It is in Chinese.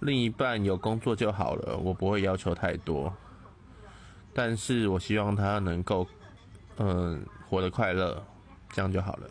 另一半有工作就好了，我不会要求太多，但是我希望他能够嗯活得快乐，这样就好了。